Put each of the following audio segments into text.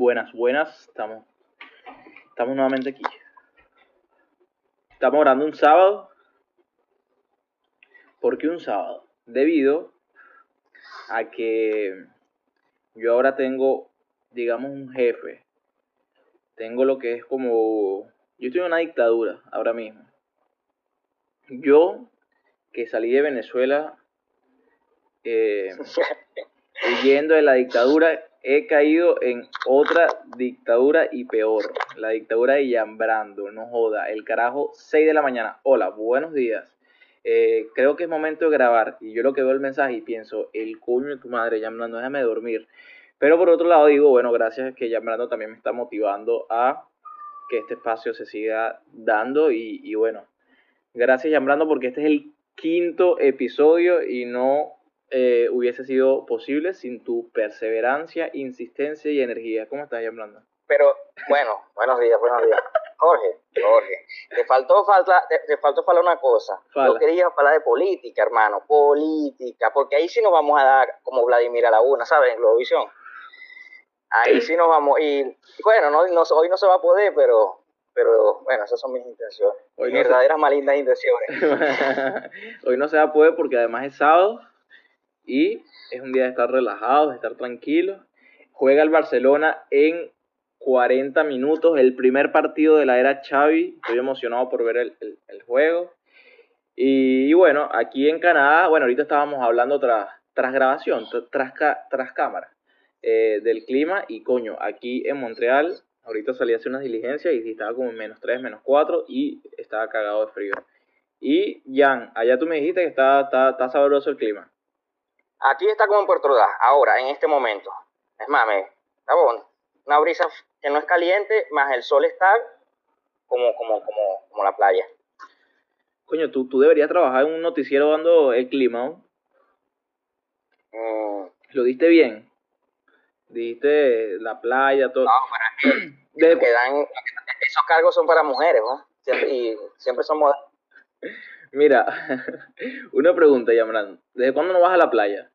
Buenas, buenas. Estamos, estamos nuevamente aquí. Estamos orando un sábado. ¿Por qué un sábado? Debido a que yo ahora tengo, digamos, un jefe. Tengo lo que es como... Yo estoy en una dictadura ahora mismo. Yo, que salí de Venezuela eh, huyendo de la dictadura, he caído en otra dictadura y peor. La dictadura de Yambrando, no joda. El carajo, 6 de la mañana. Hola, buenos días. Eh, creo que es momento de grabar. Y yo lo que veo el mensaje y pienso, el coño de tu madre, Yambrando, déjame dormir. Pero por otro lado digo, bueno, gracias que Yambrando también me está motivando a que este espacio se siga dando. Y bueno, gracias Yambrando porque este es el quinto episodio y no eh, hubiese sido posible sin tu perseverancia, insistencia y energía. ¿Cómo estás, Yamblanda? Pero, bueno, buenos días, buenos días. Jorge, Jorge, te faltó, falta, te, faltó hablar una cosa. Yo quería hablar de política, hermano, política, porque ahí sí nos vamos a dar como Vladimir a la una, ¿sabes? En Globovisión. Ahí sí nos vamos, y bueno, no, no, hoy no se va a poder, pero pero bueno, esas son mis intenciones. Hoy verdaderas malindas intenciones. hoy no se va a poder porque además es sábado y es un día de estar relajados, de estar tranquilos. Juega el Barcelona en 40 minutos, el primer partido de la era Xavi. Estoy emocionado por ver el, juego. Y, bueno, aquí en Canadá, bueno, ahorita estábamos hablando tras, tras grabación, tras, tras cámara, eh, del clima. Y coño, aquí en Montreal, ahorita salí a hacer unas diligencias y estaba como en menos 3, menos 4 y estaba cagado de frío. Y Jan, allá tú me dijiste que está, está, está sabroso el clima. Aquí está como en Puerto Ordaz, ahora, en este momento. Es más, me, está bueno. Una brisa que no es caliente, más el sol está como, como, como, como la playa. Coño, tú, tú deberías trabajar en un noticiero dando el clima, mm. ¿Lo diste bien? Dijiste la playa, todo. No, para que, que dan, esos cargos son para mujeres, ¿no? y siempre son modernos. Mira, una pregunta, Yamran. ¿Desde cuándo no vas a la playa?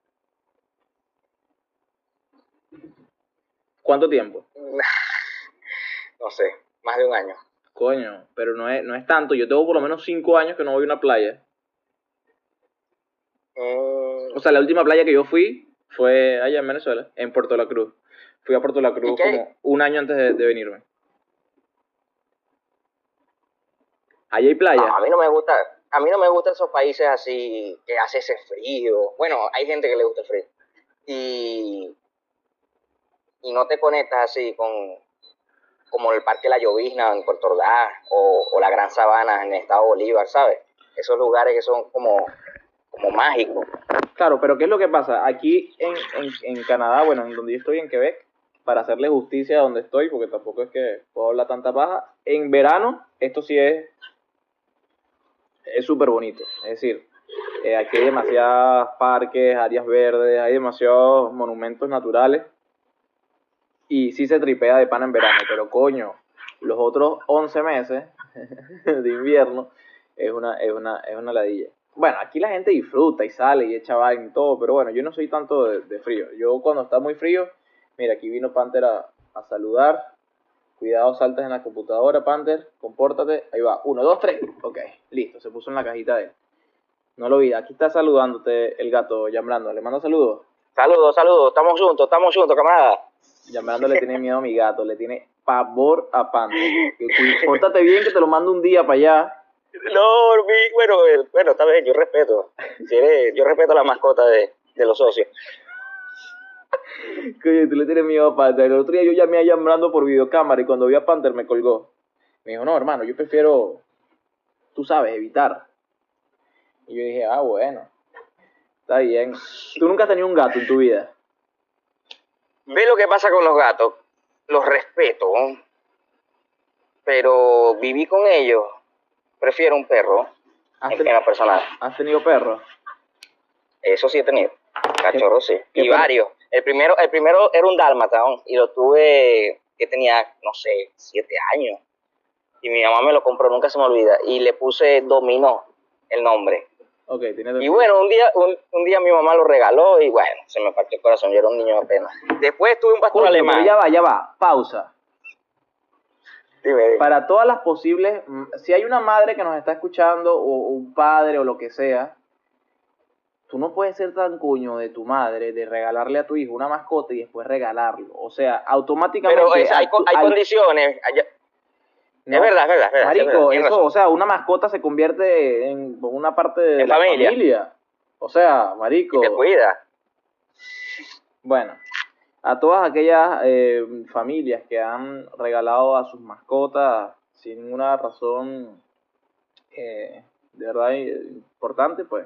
¿Cuánto tiempo? No sé, más de un año. Coño, pero no es, no es tanto. Yo tengo por lo menos cinco años que no voy a una playa. Mm. O sea, la última playa que yo fui fue allá en Venezuela, en Puerto La Cruz. Fui a Puerto La Cruz como un año antes de, venirme. ¿Allá hay playa? a mí no me gusta a mí no me gustan esos países así que hace ese frío. Bueno, hay gente que le gusta el frío. Y, y no te conectas así con como el Parque La Llovizna en Puerto Ordaz o, la Gran Sabana en el estado Bolívar, ¿sabes? Esos lugares que son como, como mágicos. Claro, pero ¿qué es lo que pasa? Aquí en, en, en Canadá, bueno, en donde yo estoy, en Quebec, para hacerle justicia a donde estoy, porque tampoco es que puedo hablar tanta paja, en verano esto sí es es súper bonito. Es decir, eh, aquí hay demasiados parques, áreas verdes, hay demasiados monumentos naturales. Y sí se tripea de pan en verano, pero coño, los otros 11 meses de invierno es una, es una, es una ladilla. Bueno, aquí la gente disfruta y sale y echa vaina y todo, pero bueno, yo no soy tanto de, frío. Yo cuando está muy frío, mira, aquí vino Panther a, a saludar Cuidado, saltas en la computadora, Panther. Compórtate. Ahí va. Uno, dos, tres. Ok, listo. Se puso en la cajita de él. No lo vi. Aquí está saludándote el gato, Yambrando. ¿Le mando saludos? Saludos, saludos. Estamos juntos, estamos juntos, camarada. Yambrando le tiene miedo a mi gato. Le tiene pavor a Panther. Pórtate bien que te lo mando un día para allá. No, bueno, bueno, está bien, yo respeto. yo respeto a la mascota de, de los socios. Coño, tú le tienes miedo a Panther. El otro día yo llamé a llamando por videocámara y cuando vi a Panther me colgó. Me dijo, no, hermano, yo prefiero, tú sabes, evitar. Y yo dije, ah, bueno, está bien. ¿Tú nunca has tenido un gato en tu vida? Ve lo que pasa con los gatos. Los respeto, pero viví con ellos. Prefiero un perro en la personal. ¿Has tenido perro? Eso sí he tenido. Cachorro sí. y varios. El primero, el primero era un dálmata y lo tuve que tenía, no sé, siete años. Y mi mamá me lo compró, nunca se me olvida. Y le puse Dominó, el nombre. Okay, tiene y bueno, un día, un, día mi mamá lo regaló y bueno, se me partió el corazón, yo era un niño apenas. Después tuve un pastor alemán. ya va, ya va, pausa. Para todas las posibles, mm, si hay una madre que nos está escuchando o un padre o lo que sea, tú no puedes ser tan cuño de tu madre de regalarle a tu hijo una mascota y después regalarlo. O sea, automáticamente. Pero hay, condiciones. es verdad, es verdad. marico, eso, o sea, una mascota se convierte en una parte de la familia. O sea, marico. te cuida. Bueno, a todas aquellas eh, familias que han regalado a sus mascotas sin ninguna razón eh, de verdad importante, pues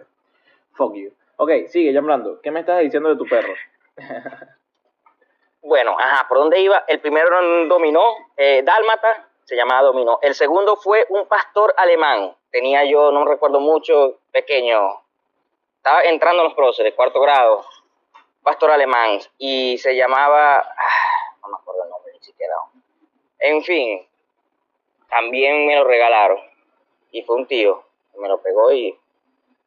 Fuck you. Ok, sigue, ya hablando. ¿Qué me estás diciendo de tu perro? bueno, ajá, ¿por dónde iba? El primero dominó, eh, Dálmata, se llamaba Dominó. El segundo fue un pastor alemán. Tenía yo, no recuerdo mucho, pequeño. Estaba entrando en los próceres, cuarto grado. Pastor alemán. Y se llamaba. Ah, no me acuerdo el nombre ni siquiera. En fin, también me lo regalaron. Y fue un tío. Me lo pegó y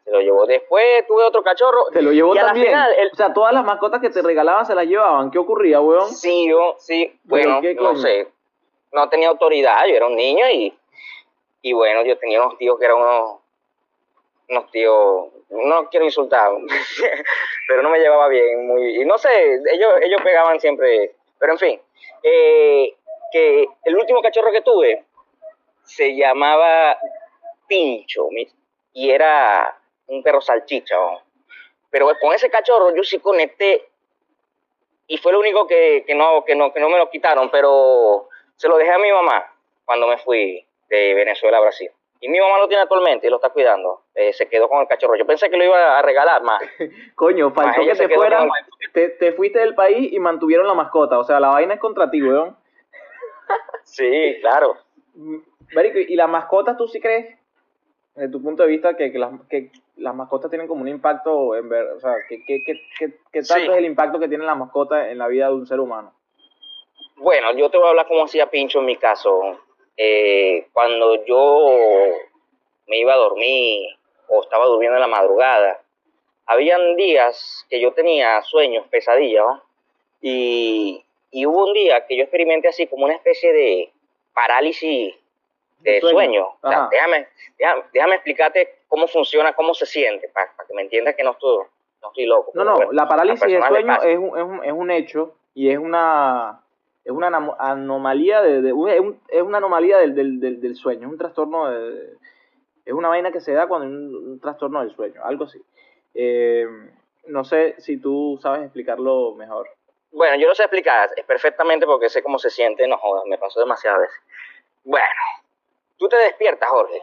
se lo llevó. Después tuve otro cachorro. Se lo llevó también. O sea, todas las mascotas que te regalaban se las llevaban. ¿Qué ocurría, weón? Sí, yo, sí. Bueno, no sé. No tenía autoridad. Yo era un niño y, y bueno, yo tenía unos tíos que eran unos, unos tíos, no quiero insultar, pero no me llevaba bien. Muy, y no sé, ellos, ellos pegaban siempre. Pero en fin, eh, que el último cachorro que tuve se llamaba Pincho y era un perro salchicha. Pero con ese cachorro yo sí conecté y fue lo único que, no, que, no, que no me lo quitaron, pero se lo dejé a mi mamá cuando me fui de Venezuela a Brasil. Y mi mamá lo tiene actualmente y lo está cuidando. Eh, se quedó con el cachorro. Yo pensé que lo iba a regalar más. Coño, faltó que te fuera. Te, fuiste del país y mantuvieron la mascota. O sea, la vaina es contra ti, weón. sí, claro. Marico, ¿y las mascotas tú sí crees desde tu punto de vista, que, que, las, que las mascotas tienen como un impacto, en ver, o sea, ¿qué, qué, qué, qué tanto es el impacto que tiene la mascota en la vida de un ser humano? Bueno, yo te voy a hablar como hacía Pincho en mi caso. Eh, cuando yo me iba a dormir o estaba durmiendo en la madrugada, habían días que yo tenía sueños, pesadillas, y, y hubo un día que yo experimenté así como una especie de parálisis de sueño. O sea, déjame, déjame, explicarte cómo funciona, cómo se siente, para, que me entiendas que no estoy, no estoy loco. No, no, la parálisis de sueño es un, es, un, es un hecho y es una es una anomalía de, es, una anomalía del, del, del, sueño, es un trastorno de, es una vaina que se da cuando hay un, trastorno del sueño, algo así. Eh, no sé si tú sabes explicarlo mejor. Bueno, yo no sé explicar es perfectamente porque sé cómo se siente, no jodas, me pasó demasiadas veces. Bueno, tú te despiertas, Jorge.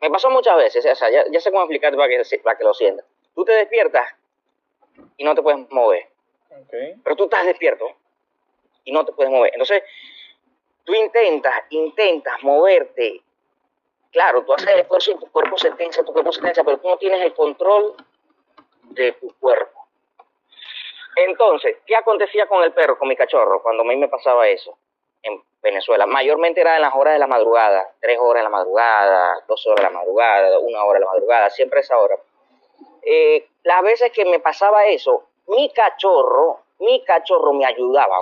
Me pasó muchas veces, o sea, ya, sé cómo explicarte para que, para que lo sientas. Tú te despiertas y no te puedes mover. Pero tú estás despierto y no te puedes mover. Entonces, tú intentas, intentas moverte. Claro, tú haces el esfuerzo y tu cuerpo se tensa, tu cuerpo se tensa, pero tú no tienes el control de tu cuerpo. Entonces, ¿qué acontecía con el perro, con mi cachorro, cuando a mí me pasaba eso? En Venezuela. Mayormente era en las horas de la madrugada, tres horas de la madrugada, dos horas de la madrugada, una hora de la madrugada, siempre esa hora. Eh, las veces que me pasaba eso, mi cachorro, mi cachorro me ayudaba,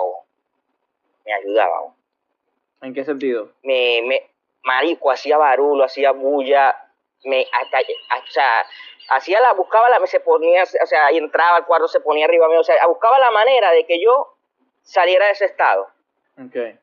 me ayudaba. ¿En qué sentido? Me, me, marico, hacía barulo, hacía bulla, me, hasta, o sea, hacía la, buscaba la, se ponía, o sea, entraba al cuarto, se ponía arriba mío, o sea, buscaba la manera de que yo saliera de ese estado. Okay.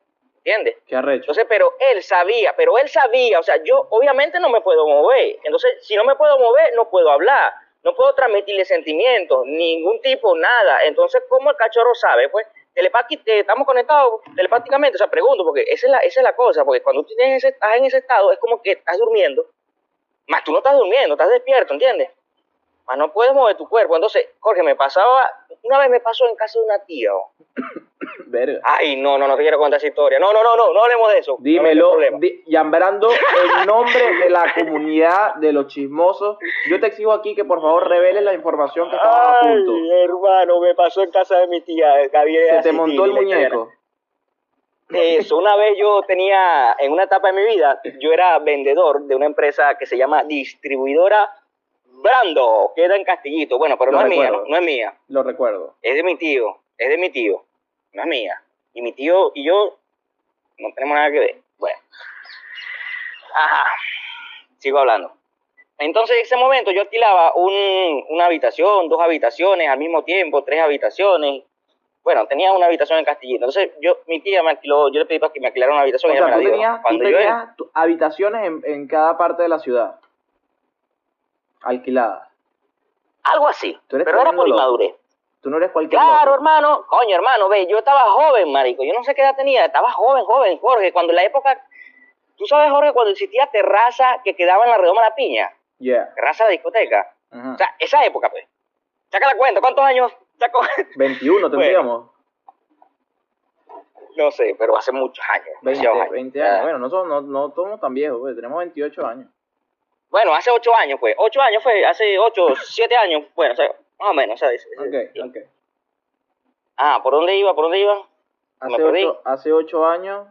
¿Entiendes? Qué arrecho. Entonces, pero él sabía, pero él sabía, o sea, yo obviamente no me puedo mover. Entonces, si no me puedo mover, no puedo hablar, no puedo transmitirle sentimientos, ningún tipo, nada. Entonces, ¿cómo el cachorro sabe? Pues, telepáticamente, estamos conectados telepáticamente, o sea, pregunto, porque esa es la, esa es la cosa, porque cuando tú tienes ese, estás en ese estado, es como que estás durmiendo, más tú no estás durmiendo, estás despierto, ¿entiendes? No puedes mover tu cuerpo. Entonces, Jorge, me pasaba, una vez me pasó en casa de una tía, Ay, no, no, no te quiero contar esa historia. No, no, no, no, no hablemos de eso. Dímelo, Yambrando, en nombre de la comunidad de los chismosos, yo te exijo aquí que por favor reveles la información que estaba a punto. hermano, me pasó en casa de mi tía. Se te montó el muñeco. Eso, una vez yo tenía, en una etapa de mi vida, yo era vendedor de una empresa que se llama Distribuidora Brando, queda en Castillito. Bueno, pero no es mía, ¿no? es mía. Lo recuerdo. Es de mi tío, es de mi tío, no es mía. Y mi tío y yo no tenemos nada que ver. Bueno. Ajá. Sigo hablando. Entonces, en ese momento yo alquilaba un, una habitación, dos habitaciones al mismo tiempo, tres habitaciones. Bueno, tenía una habitación en Castillito. Entonces, yo, mi tía me alquiló, yo le pedí para que me alquilara una habitación. O sea, tú tenías, tú tenías habitaciones en, en cada parte de la ciudad alquilada. Algo así. pero era por inmadurez. Tú no eres cualquier Claro, hermano. Coño, hermano, ve, yo estaba joven, marico. Yo no sé qué edad tenía. Estaba joven, joven, Jorge. Cuando en la época... Tú sabes, Jorge, cuando existía terraza que quedaba en la redoma de la piña. Yeah. Terraza de discoteca. O sea, esa época, pues. Saca la cuenta. ¿Cuántos años sacó? 21 tendríamos. no sé, pero hace muchos años. 20, años. 20 años. Bueno, no somos, no, no somos tan viejos, pues. Tenemos 28 años. Bueno, hace 8 años, pues. 8 años fue, hace 8, 7 años. Bueno, o sea, más o menos, ¿sabes? Ok, ok. Ah, ¿por dónde iba? ¿Por dónde iba? Hace ocho, hace ocho años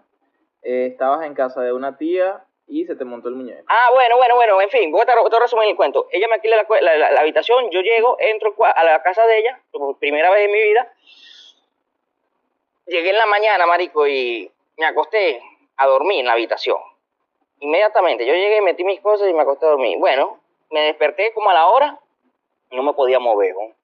eh, estabas en casa de una tía y se te montó el muñeco. Ah, bueno, bueno, bueno, en fin, voy a, voy a resumir el cuento. Ella me alquila la, la, habitación, yo llego, entro a la casa de ella, por primera vez en mi vida. Llegué en la mañana, marico, y me acosté a dormir en la habitación. Inmediatamente, yo llegué, metí mis cosas y me acosté a dormir. Bueno, me desperté como a la hora y no me podía mover. ¿no?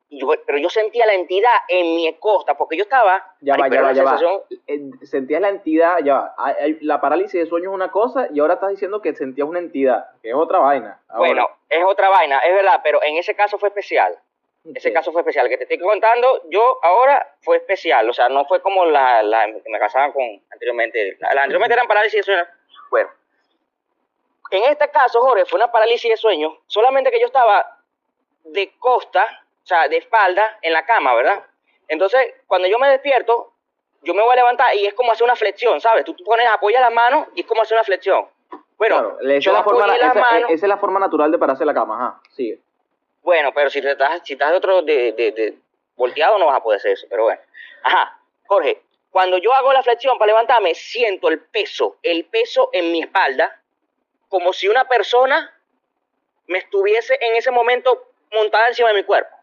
pero yo sentía la entidad en mi costa, porque yo estaba... Ya va, ya va, ya va. Eh, sentías la entidad, ya va. La parálisis de sueño es una cosa y ahora estás diciendo que sentías una entidad, que es otra vaina. Bueno, es otra vaina, es verdad, pero en ese caso fue especial. Ese caso fue especial. Que te estoy contando, yo ahora fue especial. O sea, no fue como la, la que me casaban con anteriormente. La, anteriormente eran parálisis de sueño. Bueno, en este caso, Jorge, fue una parálisis de sueño, solamente que yo estaba de costa o sea, de espalda en la cama, ¿verdad? Entonces, cuando yo me despierto, yo me voy a levantar y es como hacer una flexión, ¿sabes? Tú, pones, apoyas las manos y es como hacer una flexión. Bueno, esa, es la forma, esa, es la forma natural de pararse la cama, ajá, sigue. Bueno, pero si, te estás, si estás de otro, de, de, de, volteado no vas a poder hacer eso, pero bueno. Ajá, Jorge, cuando yo hago la flexión para levantarme, siento el peso, el peso en mi espalda, como si una persona me estuviese en ese momento montada encima de mi cuerpo.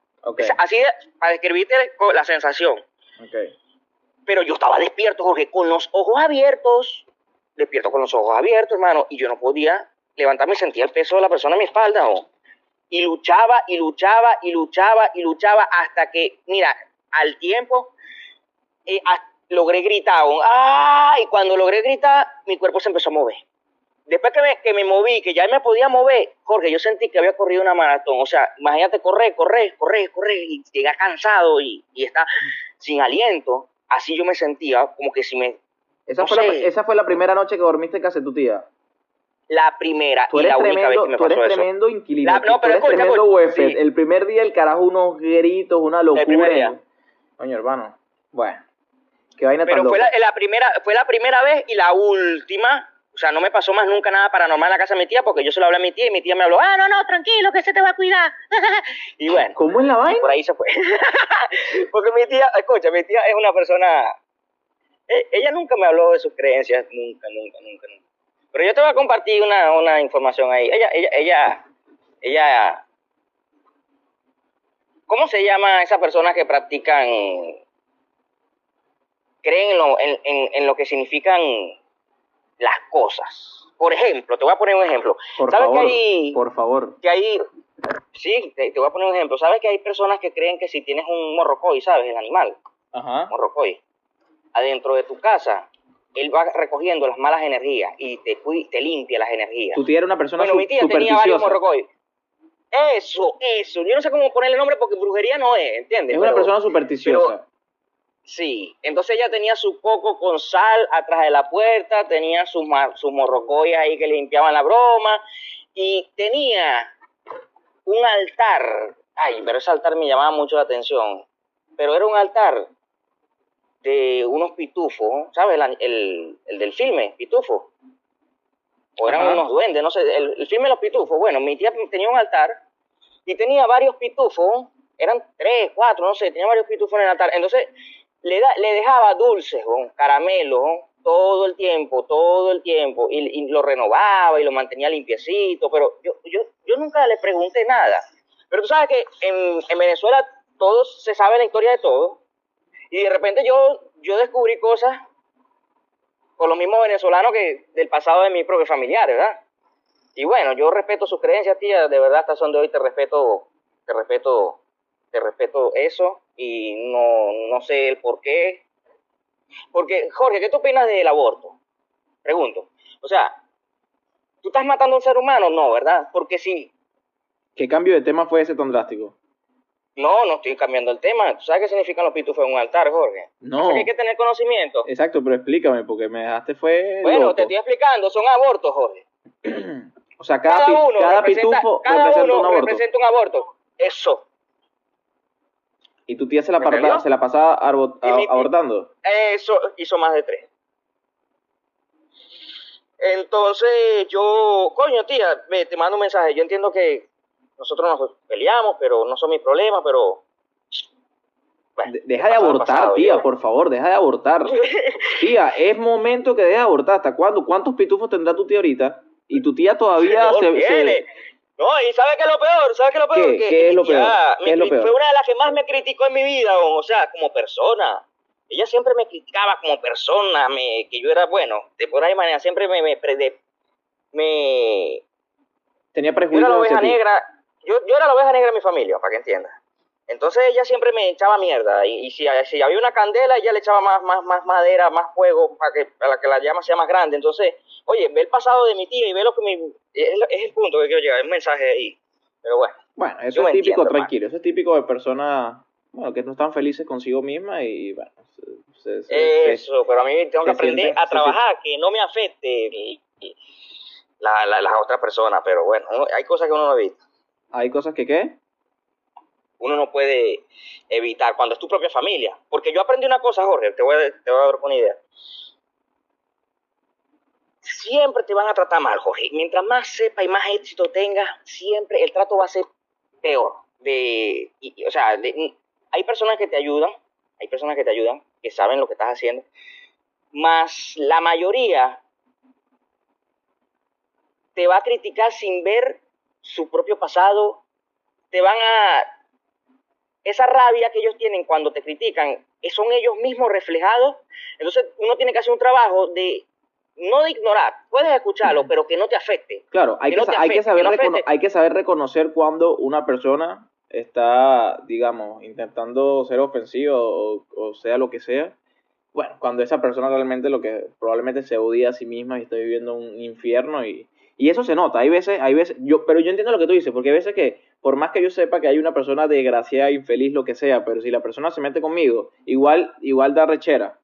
Así para describirte la sensación. Pero yo estaba despierto, Jorge, con los ojos abiertos, despierto con los ojos abiertos, hermano, y yo no podía levantarme y sentía el peso de la persona en mi espalda. Y luchaba y luchaba y luchaba y luchaba hasta que, mira, al tiempo eh, logré gritar. ¡Ah! Y cuando logré gritar, mi cuerpo se empezó a mover después que me, que me moví, que ya me podía mover, Jorge, yo sentí que había corrido una maratón. O sea, imagínate correr, correr, correr, correr, y llegar cansado y, y estar sin aliento. Así yo me sentía, como que si me... Esa, fue, la, esa fue la primera noche que dormiste en casa de tu tía. La primera y la única vez que me tú eres tremendo inquilino. no, pero tú eres tremendo El primer día el carajo unos gritos, una locura. Coño, hermano. Bueno. Qué vaina Pero fue la, la, primera, fue la primera vez y la última sea, no me pasó más nunca nada paranormal en la casa de mi tía porque yo se lo hablé a mi tía y mi tía me habló, ah, no, no, tranquilo, que se te va a cuidar. y bueno. ¿Cómo es la vaina? por ahí se fue. porque mi tía, escucha, mi tía es una persona, e, ella nunca me habló de sus creencias, nunca, nunca, nunca, nunca. Pero yo te voy a compartir una, una información ahí. Ella, ella, ella, ella, ¿cómo se llama esas personas que practican, creen en lo, en, en, en lo que significan las cosas. Por ejemplo, te voy a poner un ejemplo. Por ¿Sabes favor, que hay, por favor. Que hay, sí, te, voy a poner un ejemplo. ¿Sabes que hay personas que creen que si tienes un morrocoy, ¿sabes? El animal. Ajá. Morrocoy. Adentro de tu casa, él va recogiendo las malas energías y te, te limpia las energías. Tú tienes una persona Bueno, mi tía tenía varios morrocoy. Eso, eso. Yo no sé cómo ponerle nombre porque brujería no es, ¿entiendes? Es una persona supersticiosa. Sí, entonces ella tenía su coco con sal atrás de la puerta, tenía sus su morrocoyas ahí que limpiaban la broma y tenía un altar. Ay, pero ese altar me llamaba mucho la atención. Pero era un altar de unos pitufos, ¿sabes? El, el, del filme, pitufo. O eran unos duendes, no sé. El, el filme de los pitufos. Bueno, mi tía tenía un altar y tenía varios pitufos. Eran tres, cuatro, no sé, tenía varios pitufos en el altar. Entonces, le, da, le dejaba dulces, con caramelo, todo el tiempo, todo el tiempo, y, lo renovaba y lo mantenía limpiecito, pero yo, yo, yo nunca le pregunté nada. Pero tú sabes que en, en Venezuela todos se sabe la historia de todo. Y de repente yo, yo descubrí cosas con los mismos venezolanos que del pasado de mis propios familiares, ¿verdad? Y bueno, yo respeto sus creencias, tía, de verdad hasta son de hoy te respeto, te respeto, te respeto eso y no, no sé el por qué. Porque, Jorge, ¿qué tú opinas del aborto? Pregunto. O sea, ¿tú estás matando a un ser humano? No, ¿verdad? Porque si... ¿Qué cambio de tema fue ese tan drástico? No, no estoy cambiando el tema. ¿Tú sabes qué significan los pitufos en un altar, Jorge? No. hay que tener conocimiento. Exacto, pero explícame, porque me dejaste fue. Bueno, te estoy explicando, son abortos, Jorge. O sea, cada, uno cada pitufo representa un aborto. representa un aborto. Eso. ¿Y tu tía se la, se la pasaba abortando? Eso hizo más de tres. Entonces yo, coño tía, te mando un mensaje. Yo entiendo que nosotros nos peleamos, pero no son mis problemas, pero... deja de abortar, tía, por favor, deja de abortar. tía, es momento que deje de abortar. ¿Hasta cuándo? ¿Cuántos pitufos tendrá tu tía ahorita? Y tu tía todavía se, se, No, y ¿sabe qué es lo peor? ¿Sabe qué es lo peor? ¿Qué, es lo peor? ¿Qué es lo peor? Fue una de las que más me criticó en mi vida, o sea, como persona. Ella siempre me criticaba como persona, me, que yo era bueno, de por ahí manera, siempre me... me, me Tenía prejuicios. Yo era la oveja negra, yo, yo era la oveja negra de mi familia, para que entiendas. Entonces ella siempre me echaba mierda y, si, si, había una candela ella le echaba más, más, más madera, más fuego para que, para que la llama sea más grande. Entonces, oye, ve el pasado de mi tía y ve lo que mi... Es, el punto que quiero llegar, el mensaje ahí. Pero bueno. Bueno, eso es típico, tranquilo, eso es típico de personas, bueno, que no están felices consigo misma y bueno. eso, pero a mí tengo que aprender a trabajar, que no me afecte la, la, las otras personas, pero bueno, hay cosas que uno no evita. ¿Hay cosas que qué? uno no puede evitar cuando es tu propia familia. Porque yo aprendí una cosa, Jorge, te voy a, te voy a dar una idea. Siempre te van a tratar mal, Jorge. Mientras más sepa y más éxito tengas, siempre el trato va a ser peor. De, o sea, hay personas que te ayudan, hay personas que te ayudan, que saben lo que estás haciendo, más la mayoría te va a criticar sin ver su propio pasado, te van a esa rabia que ellos tienen cuando te critican, son ellos mismos reflejados. Entonces uno tiene que hacer un trabajo de no de ignorar, puedes escucharlo, pero que no te afecte. Claro, hay que, hay, que saber hay que saber reconocer cuando una persona está, digamos, intentando ser ofensivo o, o, sea lo que sea. Bueno, cuando esa persona realmente lo que probablemente se odia a sí misma y está viviendo un infierno y, y eso se nota, hay veces, hay veces, yo, pero yo entiendo lo que tú dices, porque hay veces que, por más que yo sepa que hay una persona desgraciada, infeliz, lo que sea, pero si la persona se mete conmigo, igual, igual da rechera.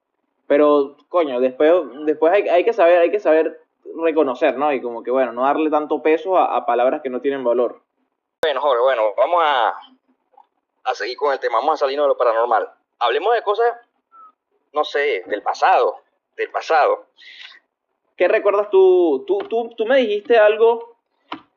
Pero, coño, después, después hay, hay que saber, hay que saber reconocer, ¿no? Y como que, bueno, no darle tanto peso a, palabras que no tienen valor. Bueno, Jorge, bueno, vamos a, a seguir con el tema, vamos a salirnos de lo paranormal. Hablemos de cosas, no sé, del pasado, del pasado. ¿Qué recuerdas tú? Tú, tú? tú me dijiste algo,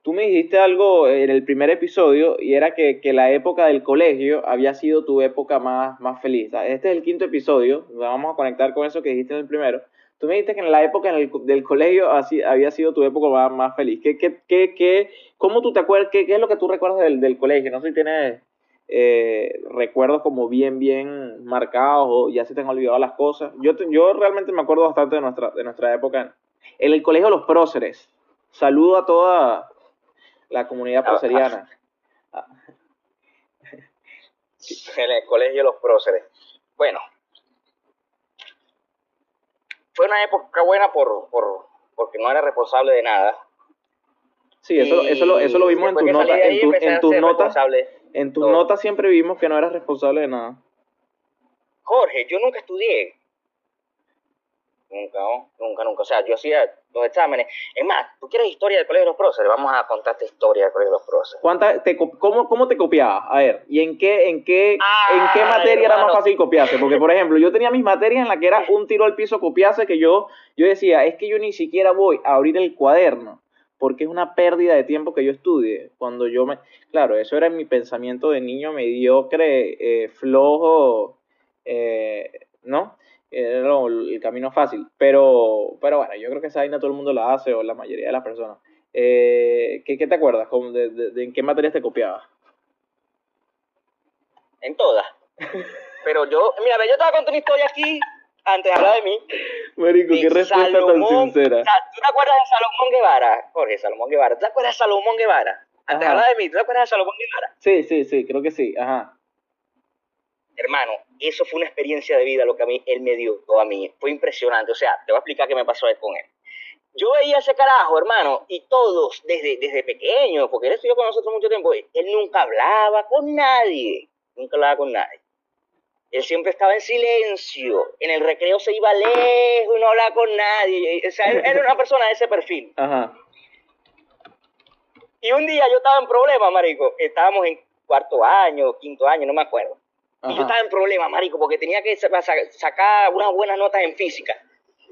tú me dijiste algo en el primer episodio y era que, la época del colegio había sido tu época más, más feliz. Este es el quinto episodio, vamos a conectar con eso que dijiste en el primero. Tú me dijiste que en la época del colegio así, había sido tu época más, más feliz. ¿Qué, qué, qué, qué, ¿Cómo tú te acuerdas? Qué, es lo que tú recuerdas del, del colegio? No sé si tienes eh, recuerdos como bien, bien marcados o ya se te han olvidado las cosas. Yo, yo realmente me acuerdo bastante de nuestra, de nuestra época en el Colegio Los Próceres. Saludo a toda la comunidad ah, proseriana. Ah. En el Colegio Los Próceres. Bueno, fue una época buena por, por, porque no era responsable de nada. Sí, eso, eso, lo, eso lo vimos en tus notas. En, tu, en tus notas, en tus notas siempre vimos que no eras responsable de nada. Jorge, yo nunca estudié. Nunca, nunca, nunca. O sea, yo hacía los exámenes. Es más, ¿tú quieres historia del Colegio de los Próceres? Vamos a contarte historia del Colegio de los Próceres. ¿Cuánta, te, cómo, ¿Cómo te copiabas? A ver, ¿y en qué, en qué, en qué materia era más fácil copiarse? Porque, por ejemplo, yo tenía mis materias en las que era un tiro al piso copiarse que yo, yo decía, es que yo ni siquiera voy a abrir el cuaderno porque es una pérdida de tiempo que yo estudie. Cuando yo me... Claro, eso era mi pensamiento de niño mediocre, eh, flojo, eh, ¿no? Era el camino fácil. Pero, pero bueno, yo creo que esa vaina todo el mundo la hace, o la mayoría de las personas. Eh, ¿qué, te acuerdas? de, en qué materias te copiabas? en todas. Pero yo, mira, yo estaba contando una historia aquí antes de hablar de mí. Marico, qué respuesta tan sincera. ¿Tú te acuerdas de Salomón Guevara? Jorge, Salomón Guevara. ¿Tú te acuerdas de Salomón Guevara? Antes de hablar de mí, ¿tú te acuerdas de Salomón Guevara? Sí, sí, sí, creo que sí, ajá. Hermano, eso fue una experiencia de vida lo que a mí, él me dio a mí. Fue impresionante. O sea, te voy a explicar qué me pasó con él. Yo veía ese carajo, hermano, y todos, desde, desde pequeño, porque él estudió con nosotros mucho tiempo, él nunca hablaba con nadie. Nunca hablaba con nadie. Él siempre estaba en silencio. En el recreo se iba lejos y no hablaba con nadie. O sea, él era una persona de ese perfil. Ajá. Y un día yo estaba en problema, marico. Estábamos en cuarto año, quinto año, no me acuerdo. Y yo estaba en problema, marico, porque tenía que sacar unas buenas notas en física.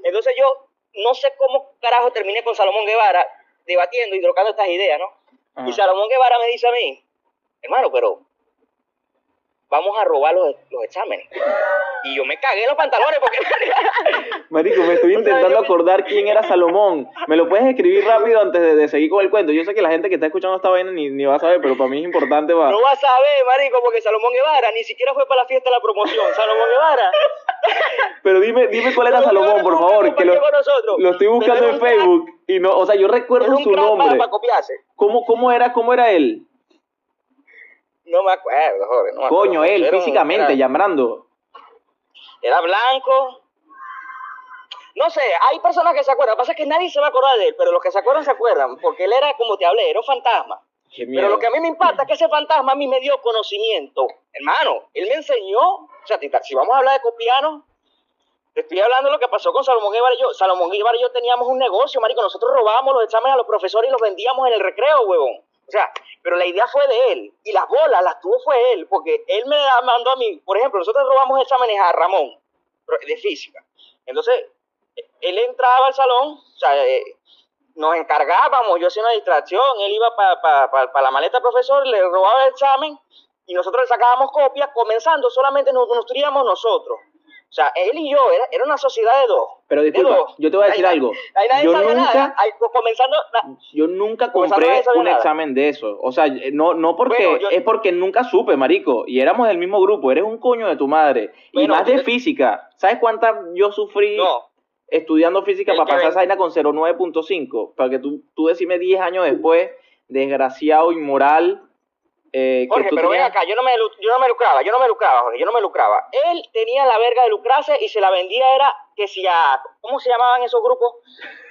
Entonces yo no sé cómo carajo terminé con Salomón Guevara debatiendo y trocando estas ideas, ¿no? Y Salomón Guevara me dice a mí, hermano, pero vamos a robar los, los exámenes. Y yo me cagué en los pantalones porque... Marico, me estoy intentando acordar quién era Salomón. ¿Me lo puedes escribir rápido antes de, seguir con el cuento? Yo sé que la gente que está escuchando esta vaina ni, ni va a saber, pero para mí es importante. Va. No va a saber, Marico, porque Salomón Guevara ni siquiera fue para la fiesta de la promoción. Salomón Guevara... Pero dime, dime cuál era Salomón, por favor, que lo, lo estoy buscando en Facebook y no, o sea, yo recuerdo su nombre. ¿Cómo, cómo era, cómo era él? No me acuerdo. No Coño, él, físicamente, llamando. Era blanco. No sé, hay personas que se acuerdan. Lo que pasa es que nadie se va a acordar de él, pero los que se acuerdan se acuerdan, porque él era, como te hablé, era un fantasma. Pero lo que a mí me impacta es que ese fantasma a mí me dio conocimiento. Hermano, él me enseñó, o sea, si vamos a hablar de copianos, te estoy hablando de lo que pasó con Salomón Guevara y yo. Salomón Guevara y yo teníamos un negocio, marico. Nosotros robábamos los exámenes a los profesores y los vendíamos en el recreo, huevón. O sea, pero la idea fue de él. Y las bolas las tuvo fue él, porque él me mandó a mí. Por ejemplo, nosotros robamos exámenes a Ramón, de física. Entonces, él entraba al salón, o sea, eh, nos encargábamos, yo hacía una distracción, él iba para la maleta profesor, le robaba el examen y nosotros le sacábamos copias, comenzando solamente nos construíamos nosotros. O sea, él y yo, era, era una sociedad de dos. Pero disculpa, yo te voy a decir algo. yo nunca, comenzando, yo nunca compré un examen de eso. O sea, no, no porque, es porque nunca supe, marico. Y éramos del mismo grupo, eres un coño de tu madre. y más de física. ¿Sabes cuánta yo sufrí estudiando física para pasar esa vaina con 0.9.5? Para que tú, tú decime 10 años después, desgraciado, inmoral, eh, Jorge, pero ven acá, yo no, me, yo no me lucraba, yo no me lucraba, Jorge, yo no me lucraba. Él tenía la verga de lucrarse y se la vendía era que si a, ¿cómo se llamaban esos grupos?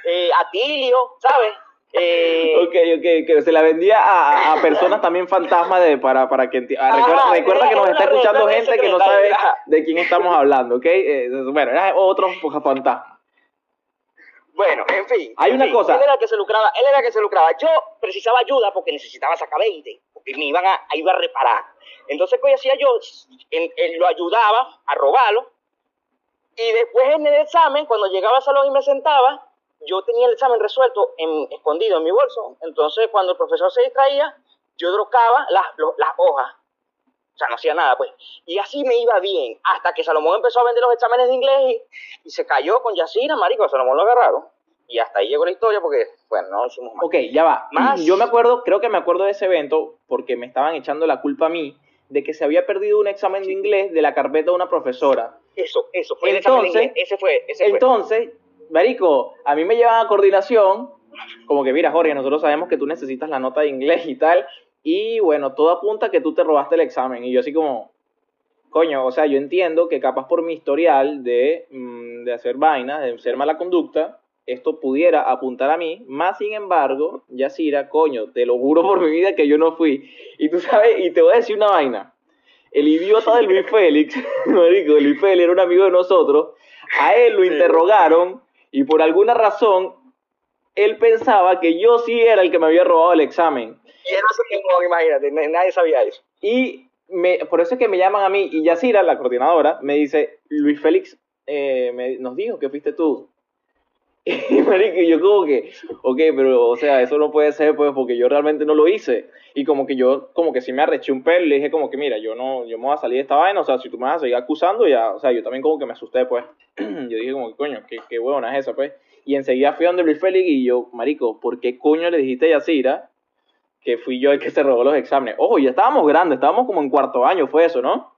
Eh, Atilio, ¿sabes? Eh, ok, ok, que se la vendía a, personas también fantasmas de, para, para que recuerda, recuerda, que nos está escuchando gente que no sabe de quién estamos hablando, ¿ok? Eh, bueno, era otro fantasma. Bueno, en fin. Hay una cosa. Él era el que se lucraba, él era el que se lucraba. Yo precisaba ayuda porque necesitaba sacar 20, porque me iban a, a a reparar. Entonces, ¿qué hacía yo? Él, lo ayudaba a robarlo. Y después en el examen, cuando llegaba al salón y me sentaba, yo tenía el examen resuelto en, escondido en mi bolso. Entonces, cuando el profesor se distraía, yo drocaba las, las hojas. O sea, no hacía nada, pues. Y así me iba bien, hasta que Salomón empezó a vender los exámenes de inglés y, se cayó con Yacira, marico, Salomón lo agarraron. Y hasta ahí llegó la historia porque, bueno, no hicimos más. Ok, ya va. Más... Yo me acuerdo, creo que me acuerdo de ese evento porque me estaban echando la culpa a mí de que se había perdido un examen de inglés de la carpeta de una profesora. Eso, eso, fue entonces, Ese fue, ese fue. Entonces, marico, a mí me llevan a coordinación, como que mira, Jorge, nosotros sabemos que tú necesitas la nota de inglés y tal, y bueno, todo apunta a que tú te robaste el examen. Y yo así como, coño, o sea, yo entiendo que capaz por mi historial de, mm, de hacer vainas, de ser mala conducta, esto pudiera apuntar a mí, más sin embargo, Yacira, coño, te lo juro por mi vida que yo no fui. Y tú sabes, y te voy a decir una vaina. El idiota de Luis Félix, marico, Luis Félix era un amigo de nosotros, a él lo interrogaron y por alguna razón él pensaba que yo sí era el que me había robado el examen. Y él no imagínate, nadie sabía eso. Y me, por eso es que me llaman a mí, y Yacira, la coordinadora, me dice, Luis Félix eh, nos dijo que fuiste tú. Y marico, yo como que, ok, pero, o sea, eso no puede ser, pues, porque yo realmente no lo hice. Y como que yo, como que sí me arreché un pelo, le dije como que, mira, yo no, yo me voy a salir de esta vaina, o sea, si tú me vas a seguir acusando, ya, o sea, yo también como que me asusté, pues. yo dije como que, coño, qué, qué huevona es esa, pues. Y enseguida fui donde Luis Félix y yo, marico, ¿por qué coño le dijiste a Yacira que fui yo el que se robó los exámenes. Ojo, ya estábamos grandes, estábamos como en cuarto año, fue eso, ¿no?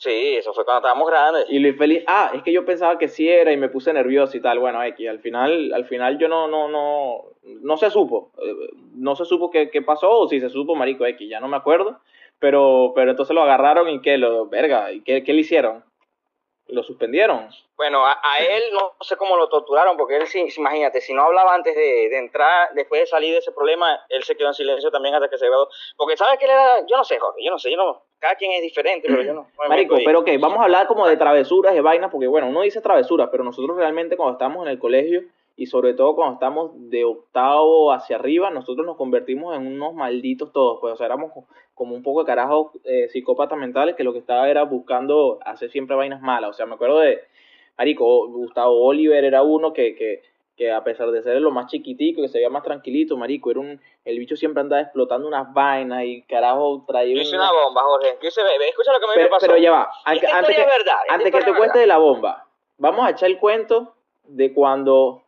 Sí, eso fue cuando estábamos grandes. Y Luis Feliz, ah, es que yo pensaba que sí era y me puse nervioso y tal. Bueno, X, al final, al final yo no, no, no, no se supo. Eh, no se supo qué, qué pasó o si se supo, marico X, ya no me acuerdo. Pero, pero entonces lo agarraron y qué, lo, verga, ¿y qué, qué le hicieron? Lo suspendieron. Bueno, a, él no sé cómo lo torturaron, porque él, sí, imagínate, si no hablaba antes de, entrar, después de salir de ese problema, él se quedó en silencio también hasta que se graduó. Porque sabes que él era, yo no sé, Jorge, yo no sé, yo no, cada quien es diferente, pero yo no. Marico, pero ok, vamos a hablar como de travesuras, de vainas, porque bueno, uno dice travesuras, pero nosotros realmente cuando estamos en el colegio y sobre todo cuando estamos de octavo hacia arriba, nosotros nos convertimos en unos malditos todos, pues, o sea, éramos como un poco de carajos eh, psicópatas mentales que lo que estaba era buscando hacer siempre vainas malas, o sea, me acuerdo de, Marico, Gustavo Oliver era uno que, que, que a pesar de ser lo más chiquitico, que se veía más tranquilito, Marico, era un, el bicho siempre andaba explotando unas vainas y carajo traía... Yo hice una bomba, Jorge, yo escucha lo que me, pasó. Pero ya va, antes, que, antes que te cuente de la bomba, vamos a echar el cuento de cuando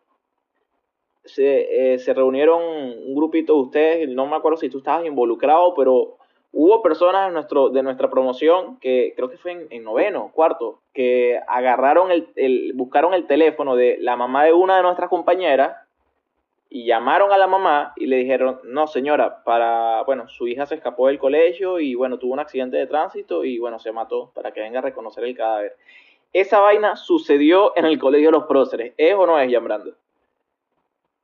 se, eh, se reunieron un grupito de ustedes, no me acuerdo si tú estabas involucrado, pero hubo personas de, nuestro, de nuestra promoción que creo que fue en, noveno, cuarto, que agarraron el, el, buscaron el teléfono de la mamá de una de nuestras compañeras y llamaron a la mamá y le dijeron, no señora, para, bueno, su hija se escapó del colegio y bueno, tuvo un accidente de tránsito y bueno, se mató para que venga a reconocer el cadáver. Esa vaina sucedió en el colegio de los próceres, ¿es o no es, Brando?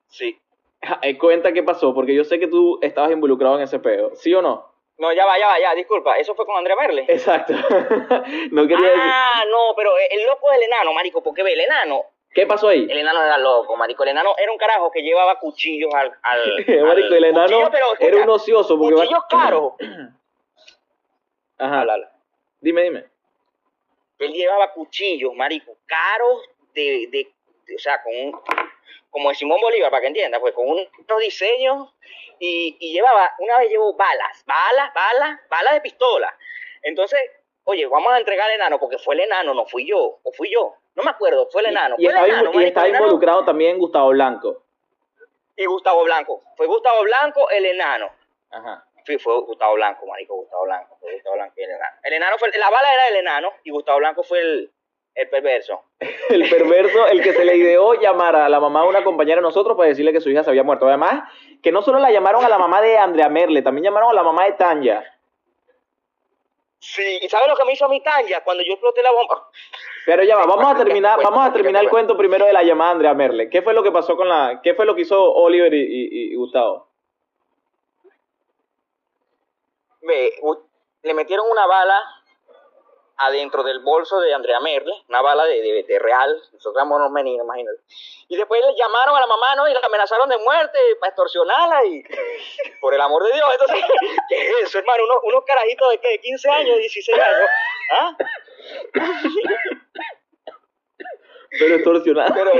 Sí. Cuenta qué pasó, porque yo sé que tú estabas involucrado en ese pedo, ¿sí o no? No, ya va, ya va, ya, disculpa, eso fue con Andrea Merle. Exacto. no quería ah, no, pero el loco del enano, marico, porque ve, el enano. ¿Qué pasó ahí? El enano era loco, marico. El enano era un carajo que llevaba cuchillos al. al marico, el enano era un ocioso. Porque cuchillos caros. Ajá. Dime, dime. Él llevaba cuchillos, marico, caros de, de, de o sea, con un como de Simón Bolívar, para que entienda, pues con unos diseños y, y llevaba, una vez llevó balas, balas, balas, balas de pistola. Entonces, oye, vamos a entregar al enano porque fue el enano, no fui yo, o fui yo, no me acuerdo, fue el enano. Y, estaba, involucrado también Gustavo Blanco. Y Gustavo Blanco, fue Gustavo Blanco el enano. Ajá. Sí, fue Gustavo Blanco, marico, Gustavo Blanco, fue Gustavo Blanco y el enano. El enano fue, la bala era el enano y Gustavo Blanco fue el, el perverso. El perverso, el que se le ideó llamar a la mamá de una compañera de nosotros para decirle que su hija se había muerto. Además, que no solo la llamaron a la mamá de Andrea Merle, también llamaron a la mamá de Tanya. Sí, ¿y sabes lo que me hizo a mi Tanya cuando yo exploté la bomba? Pero ya va, vamos a terminar, vamos a terminar el cuento primero de la llamada de Andrea Merle. ¿Qué fue lo que pasó con la, qué fue lo que hizo Oliver y, Gustavo? le metieron una bala adentro del bolso de Andrea Merle, una bala de, de, real, nosotros éramos unos meninos, imagínate. Y después le llamaron a la mamá, ¿no? Y la amenazaron de muerte para extorsionarla y, por el amor de Dios, entonces, ¿qué es eso, hermano? Unos, unos carajitos de, ¿qué? 15 años, 16 años, ¿ah? Pero extorsionada. Pero,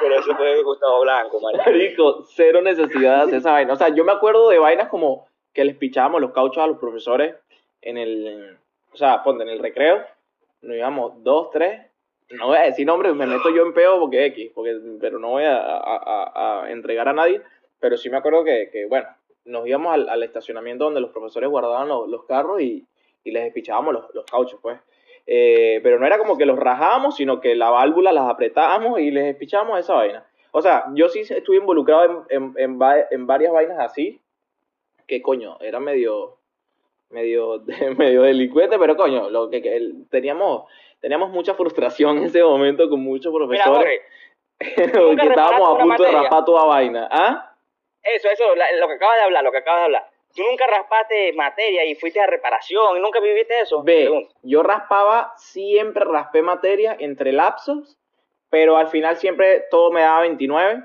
pero eso fue Gustavo Blanco, marico. cero necesidad de esa vaina. O sea, yo me acuerdo de vainas como que les pichábamos los cauchos a los profesores en el, o sea, ponte en el recreo, nos íbamos dos, tres, no voy a decir nombres, me meto yo en peo porque X, porque, pero no voy a, a, a, entregar a nadie, pero sí me acuerdo que, que bueno, nos íbamos al, al, estacionamiento donde los profesores guardaban los, los carros y, y, les despichábamos los, los cauchos, pues. Eh, pero no era como que los rajábamos, sino que la válvula las apretábamos y les despichábamos esa vaina. O sea, yo sí estuve involucrado en, en, en, en varias vainas así, que coño, era medio, medio, medio delincuente, pero coño, lo que, teníamos, teníamos mucha frustración en ese momento con muchos profesores. porque estábamos a punto de raspar toda vaina. ¿Ah? Eso, eso, lo que acabas de hablar, lo que acabas de hablar. Tú nunca raspaste materia y fuiste a reparación y nunca viviste eso. Ve, yo raspaba, siempre raspé materia entre lapsos, pero al final siempre todo me daba 29,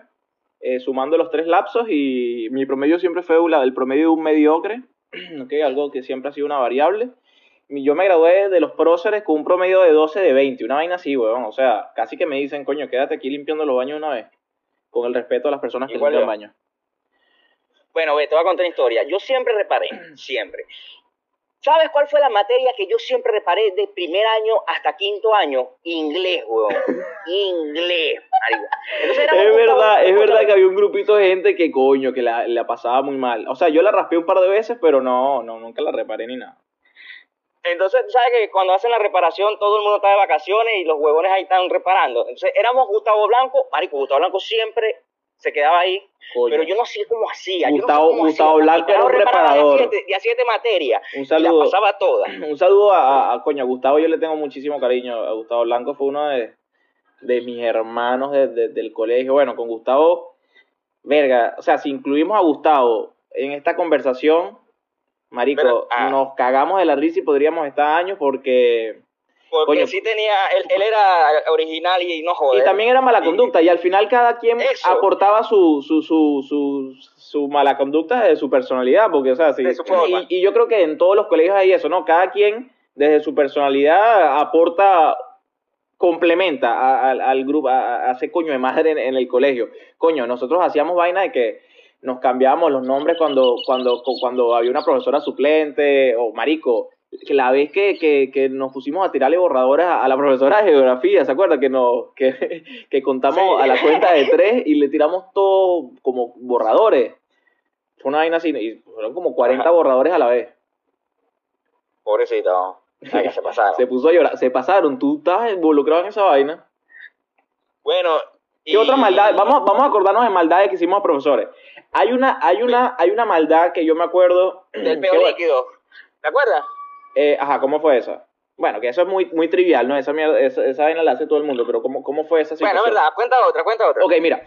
eh, sumando los tres lapsos y mi promedio siempre fue la del promedio de un mediocre okay, algo que siempre ha sido una variable. Yo me gradué de los próceres con un promedio de 12 de 20, una vaina así, weón. O sea, casi que me dicen, coño, quédate aquí limpiando los baños una vez. Con el respeto a las personas que limpian baños. Bueno, ve, te voy a contar una historia. Yo siempre reparé, siempre. ¿Sabes cuál fue la materia que yo siempre reparé de primer año hasta quinto año? Inglés, weón. Inglés, es verdad, es verdad que había un grupito de gente que coño, que la, la pasaba muy mal. O sea, yo la raspé un par de veces, pero no, no, nunca la reparé ni nada. Entonces, ¿sabes que cuando hacen la reparación todo el mundo está de vacaciones y los huevones ahí están reparando? Entonces, éramos Gustavo Blanco, marico, Gustavo Blanco siempre se quedaba ahí, pero yo no sé cómo hacía. Gustavo, Gustavo Blanco era un reparador. Y hacía siete materias. Un saludo. la pasaba toda. Un saludo a, a, coño, a Gustavo yo le tengo muchísimo cariño. A Gustavo Blanco fue uno de, de mis hermanos de, del colegio. Bueno, con Gustavo, verga, o sea, si incluimos a Gustavo en esta conversación, Marico, ah. nos cagamos de la risa y podríamos estar años porque... Porque sí tenía, él, él, era original y no joder. Y también era mala conducta, y, al final cada quien aportaba su, su, su, su, su mala conducta de su personalidad, porque, o sea, sí. Y, y, yo creo que en todos los colegios hay eso, ¿no? Cada quien, desde su personalidad, aporta, complementa al grupo, a, ese coño de madre en, en el colegio. Coño, nosotros hacíamos vaina de que nos cambiábamos los nombres cuando, cuando, cuando había una profesora suplente, o marico, que la vez que, que, que, nos pusimos a tirarle borradores a, la profesora de geografía, ¿se acuerda? Que, nos, que, que contamos a la cuenta de tres y le tiramos todo como borradores. Fue una vaina así, y fueron como 40 borradores a la vez. Pobrecito. se pasaron. se puso a llorar, se pasaron, tú estabas involucrado en esa vaina. Bueno, ¿Qué otra maldad? Vamos, vamos a acordarnos de maldades que hicimos a profesores. Hay una, hay una, hay una maldad que yo me acuerdo. Del peor líquido. ¿Te acuerdas? Eh, ajá, ¿cómo fue eso? Bueno, que eso es muy, muy trivial, ¿no? Esa, mierda, esa, esa vaina la hace todo el mundo, pero ¿cómo, cómo fue esa situación? Bueno, verdad, cuenta otra, cuenta otra. Ok, mira.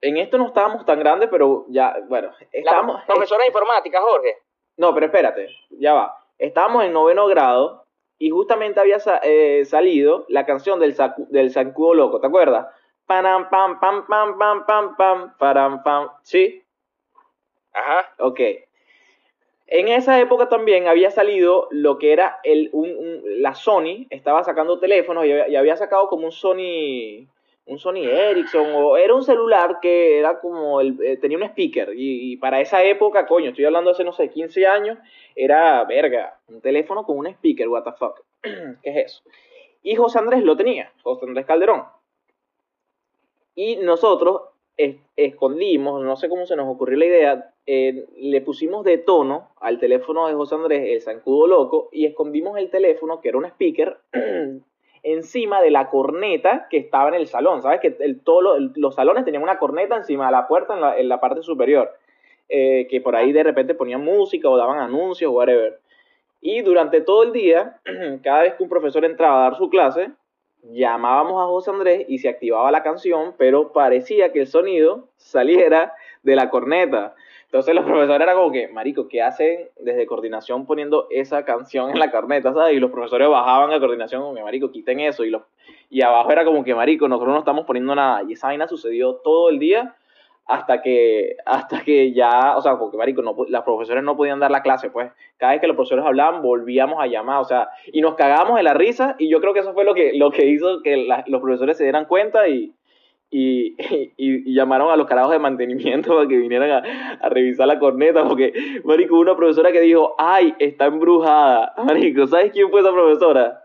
En esto no estábamos tan grandes, pero ya, bueno, estábamos... Profesora de informática, Jorge. No, pero espérate, ya va. Estábamos en noveno grado y justamente había eh, salido la canción del, sacu del Sancudo Loco, ¿te acuerdas? Panam, pam, pam, pam, pam, pam, pam, param, pam. ¿Sí? Ajá. Ok. En esa época también había salido lo que era el, la Sony, estaba sacando teléfonos y, había sacado como un Sony, un Sony Ericsson, o era un celular que era como, el, eh, tenía un speaker, y, y, para esa época, coño, estoy hablando hace, no sé, 15 años, era, verga, un teléfono con un speaker, what the fuck, ¿qué es eso? Y José Andrés lo tenía, José Andrés Calderón. Y nosotros escondimos, no sé cómo se nos ocurrió la idea, eh, le pusimos de tono al teléfono de José Andrés, el zancudo loco, y escondimos el teléfono, que era un speaker, encima de la corneta que estaba en el salón. ¿Sabes? Que el, todos los salones tenían una corneta encima de la puerta en la, en la parte superior. Eh, que por ahí de repente ponían música o daban anuncios whatever. Y durante todo el día, cada vez que un profesor entraba a dar su clase, llamábamos a José Andrés y se activaba la canción, pero parecía que el sonido saliera de la corneta. Entonces los profesores eran como que, marico, ¿qué hacen desde coordinación poniendo esa canción en la corneta, ¿sabes? Y los profesores bajaban a coordinación como que, marico, quiten eso. Y, los, y abajo era como que, marico, nosotros no estamos poniendo nada. Y esa vaina sucedió todo el día hasta que, hasta que ya, o sea, porque marico, no, las profesores no podían dar la clase, pues cada vez que los profesores hablaban volvíamos a llamar, o sea, y nos cagábamos de la risa y yo creo que eso fue lo que, lo que hizo que los profesores se dieran cuenta y, y, y, llamaron a los carajos de mantenimiento para que vinieran a, a, revisar la corneta, porque, marico, una profesora que dijo, ay, está embrujada, marico, ¿sabes quién fue esa profesora?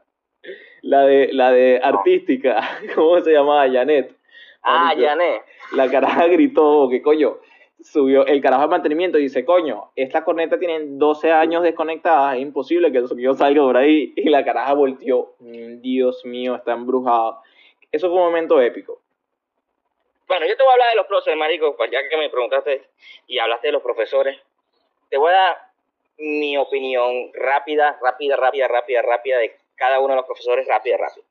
La de, la de artística, ¿cómo se llamaba? Janet. Ah, Janet la caraja gritó, que coño, subió el carajo de mantenimiento y dice, coño, esta corneta tiene 12 años desconectada, es imposible que el sonido salga por ahí. Y la caraja volteó, mm, Dios mío, está embrujado. Eso fue un momento épico. Bueno, yo te voy a hablar de los profesores, marico, pues ya que me preguntaste y hablaste de los profesores, te voy a dar mi opinión rápida, rápida, rápida, rápida, rápida de cada uno de los profesores, rápida, rápida.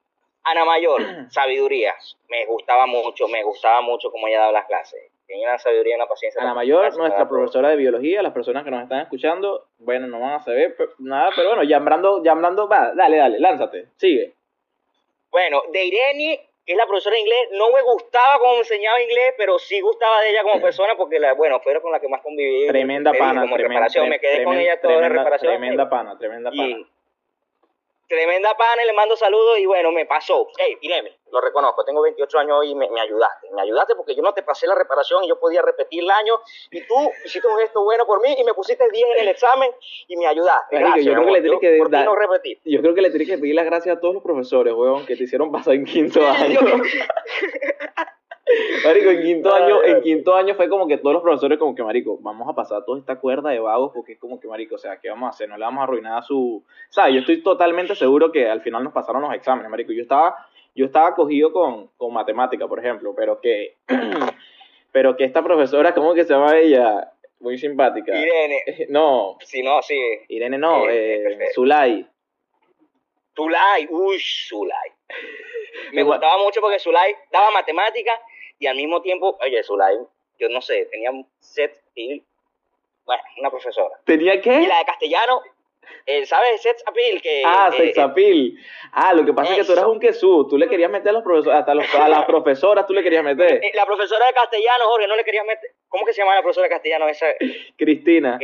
Ana Mayor, sabiduría. Me gustaba mucho, me gustaba mucho cómo ella daba las clases. Tenía una sabiduría y una paciencia. Ana Mayor, nuestra profesora de biología, las personas que nos están escuchando, bueno, no van a saber nada, pero bueno, ya hablando, va, dale, dale, lánzate, sigue. Bueno, de Irene, que es la profesora de inglés, no me gustaba cómo enseñaba inglés, pero sí gustaba de ella como persona porque, la, bueno, fue con la que más conviví. Tremenda pana, como tremenda, reparación, me quedé con ella toda la reparación. Tremenda pana, tremenda pana tremenda pana, le mando saludos y bueno, me pasó. Hey, Irene, lo reconozco, tengo 28 años y me, ayudaste. Me ayudaste porque yo no te pasé la reparación y yo podía repetir el año y tú hiciste un gesto bueno por mí y me pusiste 10 en el examen y me ayudaste. Gracias, yo, creo que le yo, que no repetir. yo creo que le tienes que pedir las gracias a todos los profesores, weón, que te hicieron pasar en quinto año. marico, en quinto año, en quinto año fue como que todos los profesores como que, marico, vamos a pasar toda esta cuerda de vagos porque es como que, marico, o sea, ¿qué vamos a hacer? No le vamos a arruinar su... O sea, yo estoy totalmente seguro que al final nos pasaron los exámenes, marico. Yo estaba, yo estaba cogido con, con matemática, por ejemplo, pero que... pero que esta profesora, ¿cómo que se llama ella? Muy simpática. Irene. No. Si no, sí. Irene no, eh, eh Zulay. Zulay, uy, Zulay. Me gustaba mucho porque Zulay daba matemática y al mismo tiempo, oye, Zulay, yo no sé, tenía un set y, bueno, una profesora. ¿Tenía qué? Y la de castellano, eh, ¿sabes? Sex appeal. Que, ah, eh, sex appeal. Ah, lo que pasa es que tú eras un quesú. Tú le querías meter a los profesores, hasta a las profesoras tú le querías meter. Eh, la profesora de castellano, Jorge, no le querías meter. ¿Cómo que se llama la profesora de castellano esa? Cristina.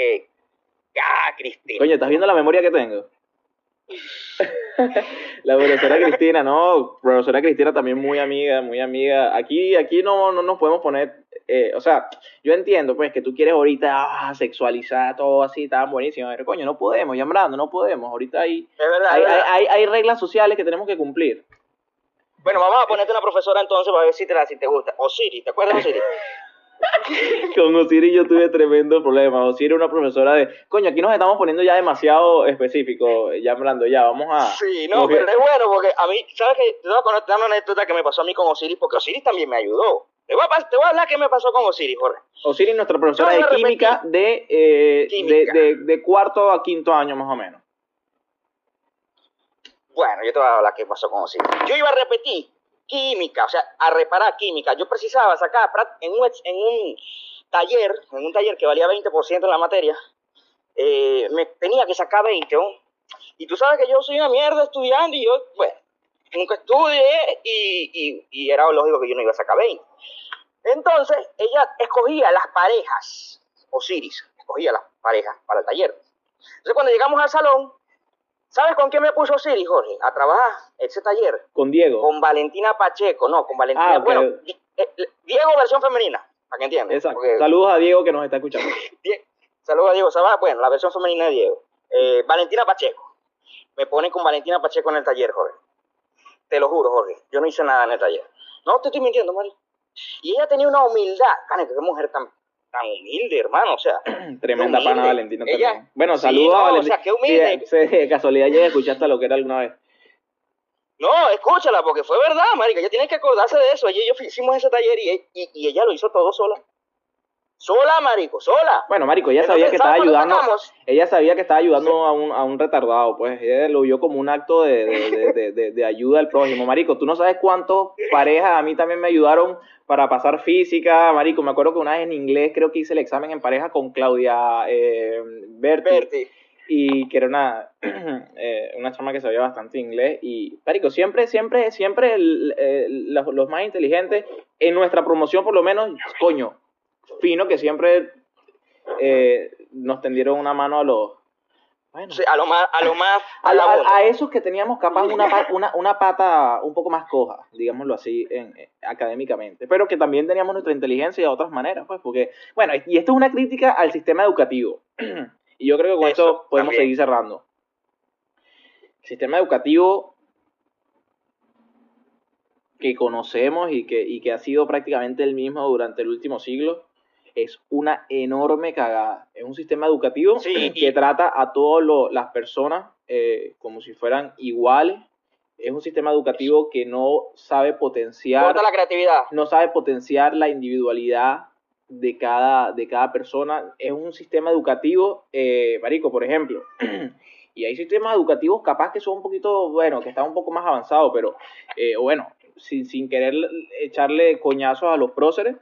Ah, Cristina. Coño, ¿estás viendo la memoria que tengo? la profesora Cristina, no, profesora Cristina también muy amiga, muy amiga. Aquí, aquí no, no nos podemos poner, eh, o sea, yo entiendo pues que tú quieres ahorita ah, sexualizar todo así, tan buenísimo, pero coño, no podemos, ya no podemos, ahorita hay, hay, hay, hay, reglas sociales que tenemos que cumplir. Bueno, vamos a ponerte una profesora entonces para ver si te, la, si te gusta. Osiris, ¿te acuerdas de Osiris? Con Osiris yo tuve tremendo problema. Osiris una profesora de, coño, aquí nos estamos poniendo ya demasiado específico, ya hablando, ya, vamos a... Sí, no, pero es bueno porque a mí, ¿sabes qué? Te voy a contar una anécdota que me pasó a mí con Osiris, porque Osiris también me ayudó. Te voy, a, te voy a hablar qué me pasó con Osiris, Jorge. Osiris, nuestra profesora de química, de, eh, De, de, de, cuarto a quinto año más o menos. Bueno, yo te voy a hablar qué pasó con Osiris. Yo iba a repetir química, o sea, a reparar química. Yo precisaba sacar en un, taller, en un taller que valía 20% en la materia, eh, me tenía que sacar 20, Y tú sabes que yo soy una mierda estudiando y yo, bueno, nunca estudié y, y, era lógico que yo no iba a sacar 20. Entonces, ella escogía las parejas, Osiris, escogía las parejas para el taller. Entonces, cuando llegamos al salón, ¿Sabes con quién me puso Siri, Jorge? A trabajar ese taller. ¿Con Diego? Con Valentina Pacheco, no, con Valentina. Ah, bueno, eh, Diego versión femenina, para que entiendan. Exacto. Saludos a Diego que nos está escuchando. Saludos a Diego Bueno, la versión femenina de Diego. Eh, Valentina Pacheco. Me ponen con Valentina Pacheco en el taller, Jorge. Te lo juro, Jorge. Yo no hice nada en el taller. No te estoy mintiendo, Mari. Y ella tenía una humildad. Cane, qué mujer tan tan humilde, hermano, o sea. Tremenda pana Valentina también. Bueno, saludos a Valentina. O sea, qué humilde. Sí, de casualidad ya escuchaste lo que era alguna vez. No, escúchala, porque fue verdad, marica. Ella tiene que acordarse de eso. Ella y yo hicimos ese taller y, y, y, ella lo hizo todo sola. Sola, marico, sola. Bueno, marico, ella sabía que estaba ayudando. Ella sabía que estaba ayudando a, un, a un retardado, pues. Ella lo vio como un acto de, de, de, de, ayuda al prójimo. Marico, tú no sabes cuántos parejas a mí también me ayudaron para pasar física. Marico, me acuerdo que una vez en inglés creo que hice el examen en pareja con Claudia eh, Berti. Y que era una, eh, una chama que sabía bastante inglés. Y, marico, siempre, siempre, siempre los, los más inteligentes, en nuestra promoción por lo menos, coño, fino que siempre eh, nos tendieron una mano a los... Bueno, a lo más... A, lo más, a, esos que teníamos capaz una, una, una, pata un poco más coja, digámoslo así, en, eh, académicamente, pero que también teníamos nuestra inteligencia de otras maneras, pues, porque, bueno, y esto es una crítica al sistema educativo, y yo creo que con esto podemos seguir cerrando. El sistema educativo que conocemos y que, y que ha sido prácticamente el mismo durante el último siglo, es una enorme cagada. Es un sistema educativo que trata a todas las personas eh, como si fueran iguales. Es un sistema educativo que no sabe potenciar. la creatividad. No sabe potenciar la individualidad de cada, de cada persona. Es un sistema educativo, eh, Marico, por ejemplo. y hay sistemas educativos capaz que son un poquito, bueno, que están un poco más avanzados, pero, eh, bueno, sin, sin querer echarle coñazos a los próceres,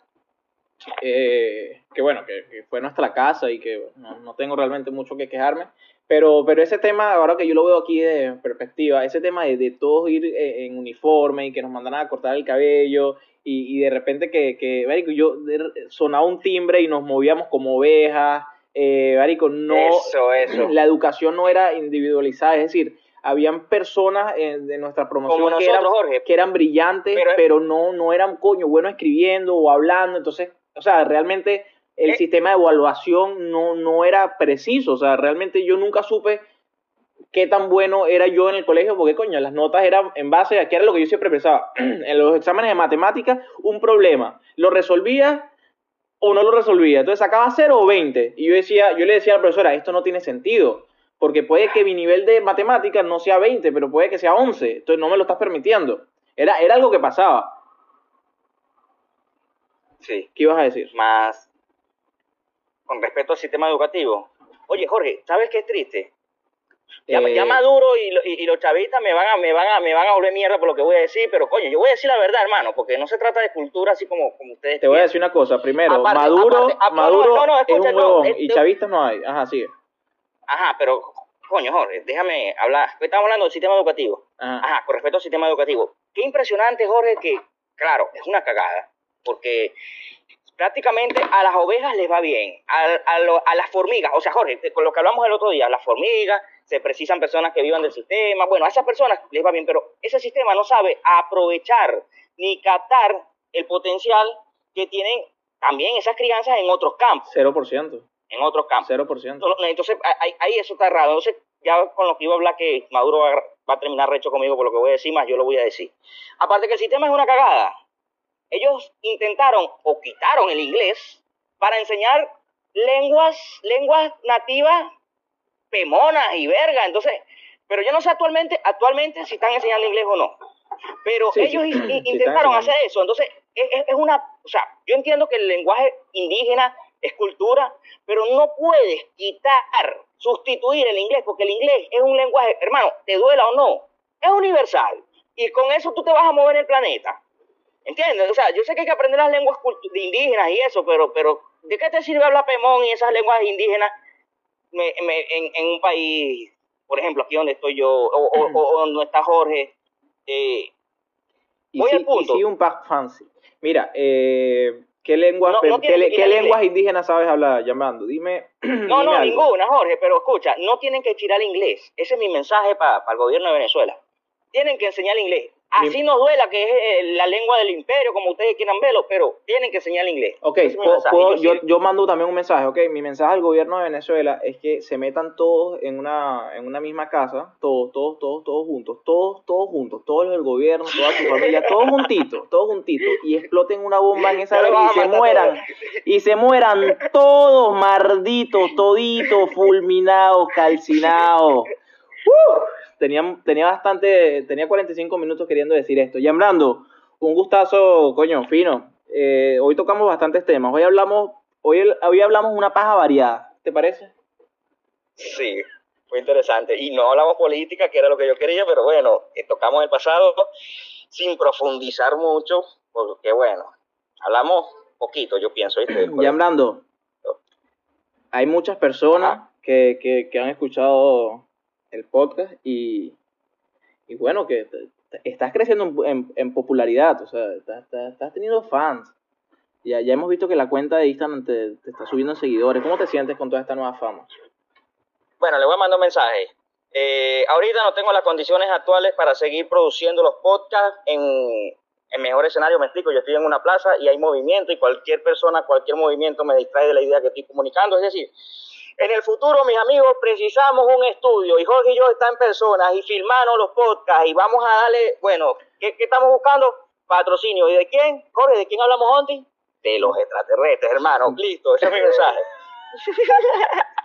eh, que bueno, que, fue nuestra casa y que no, tengo realmente mucho que quejarme. Pero, pero ese tema, ahora que yo lo veo aquí de perspectiva, ese tema de, de todos ir eh, en uniforme y que nos mandaran a cortar el cabello y, y de repente que, que yo sonaba un timbre y nos movíamos como ovejas, eh, no, la educación no era individualizada, es decir, habían personas de nuestra promoción que, eran, que eran brillantes, pero, no, no eran coño bueno escribiendo o hablando, entonces o sea, realmente el eh. sistema de evaluación no, no era preciso, o sea, realmente yo nunca supe qué tan bueno era yo en el colegio, porque coño, las notas eran en base a qué era lo que yo siempre pensaba. en los exámenes de matemáticas, un problema, lo resolvía o no lo resolvía. Entonces sacaba 0 o 20. Y yo, decía, yo le decía a la profesora, esto no tiene sentido, porque puede que mi nivel de matemáticas no sea 20, pero puede que sea 11. Entonces no me lo estás permitiendo. Era, era algo que pasaba. Sí. ¿Qué ibas a decir? Más con respecto al sistema educativo. Oye, Jorge, ¿sabes qué es triste? Ya, eh, Maduro y, los chavistas me van, a, me, van a, me van a volver mierda por lo que voy a decir, pero coño, yo voy a decir la verdad, hermano, porque no se trata de cultura así como, como ustedes. Te voy a decir una cosa, primero, Maduro, Maduro es un huevón y chavistas no hay. Ajá, sigue. Ajá, pero, coño, Jorge, déjame hablar. Estamos hablando del sistema educativo. Ajá. Ajá, con respecto al sistema educativo. Qué impresionante, Jorge, que, claro, es una cagada, porque prácticamente a las ovejas les va bien, a, a, las formigas, o sea, Jorge, con lo que hablamos el otro día, las formigas, se precisan personas que vivan del sistema, bueno, a esas personas les va bien, pero ese sistema no sabe aprovechar ni captar el potencial que tienen también esas crianzas en otros campos. 0%. En otros campos. 0%. Entonces, ahí, eso está raro. Entonces, ya con lo que iba a hablar, que Maduro va, va a terminar recho conmigo por lo que voy a decir, más yo lo voy a decir. Aparte que el sistema es una cagada, ellos intentaron o quitaron el inglés para enseñar lenguas, lenguas nativas pemonas y verga. Entonces, pero yo no sé actualmente, actualmente si están enseñando inglés o no. Pero ellos intentaron hacer eso. Entonces, es, es, una, o sea, yo entiendo que el lenguaje indígena es cultura, pero no puedes quitar, sustituir el inglés, porque el inglés es un lenguaje, hermano, te duela o no, es universal. Y con eso tú te vas a mover en el planeta. ¿Entiendes? O sea, yo sé que hay que aprender las lenguas indígenas y eso, pero, pero ¿de qué te sirve hablar pemón y esas lenguas indígenas en, un país, por ejemplo, aquí donde estoy yo, o, donde está Jorge? Eh, voy al punto. Y sí, un pack fancy. Mira, eh, ¿qué, lenguas, ¿qué, lenguas indígenas sabes hablar llamando? Dime. No, no, ninguna, Jorge, pero escucha, no tienen que tirar inglés. Ese es mi mensaje para el gobierno de Venezuela. Tienen que enseñar inglés. Así nos duela que es eh, la lengua del imperio, como ustedes quieran verlo, pero tienen que enseñar inglés. Ok, yo, yo, mando también un mensaje, ok, mi mensaje al gobierno de Venezuela es que se metan todos en una, en una misma casa, todos, todos, todos, todos juntos, todos, todos juntos, todos el gobierno, toda su familia, todos juntitos, todos juntitos, y exploten una bomba en esa y se mueran, y se mueran todos malditos, toditos, fulminados, calcinados. ¡Uh! Tenía, tenía bastante, tenía 45 minutos queriendo decir esto. Y hablando, un gustazo, coño, fino. Eh, hoy tocamos bastantes temas. Hoy hablamos, hoy, hoy hablamos una paja variada. ¿Te parece? Sí, fue interesante. Y no hablamos política, que era lo que yo quería, pero bueno, eh, tocamos el pasado sin profundizar mucho, porque bueno, hablamos poquito, yo pienso. ¿viste? Y hablando, hay muchas personas que, que, que han escuchado el podcast y, y bueno, que estás creciendo en, en, popularidad, o sea, estás, teniendo fans. Ya, ya hemos visto que la cuenta de Instagram te, está subiendo en seguidores. ¿Cómo te sientes con toda esta nueva fama? Bueno, le voy a mandar un mensaje. Eh, ahorita no tengo las condiciones actuales para seguir produciendo los podcasts en, en mejor escenario. Me explico, yo estoy en una plaza y hay movimiento y cualquier persona, cualquier movimiento me distrae de la idea que estoy comunicando. Es decir, en el futuro, mis amigos, precisamos un estudio y Jorge y yo están en personas y filmamos los podcasts y vamos a darle, bueno, ¿qué, estamos buscando? Patrocinio. ¿Y de quién? Jorge, ¿de quién hablamos antes? De los extraterrestres, hermano. Listo, ese es mi mensaje.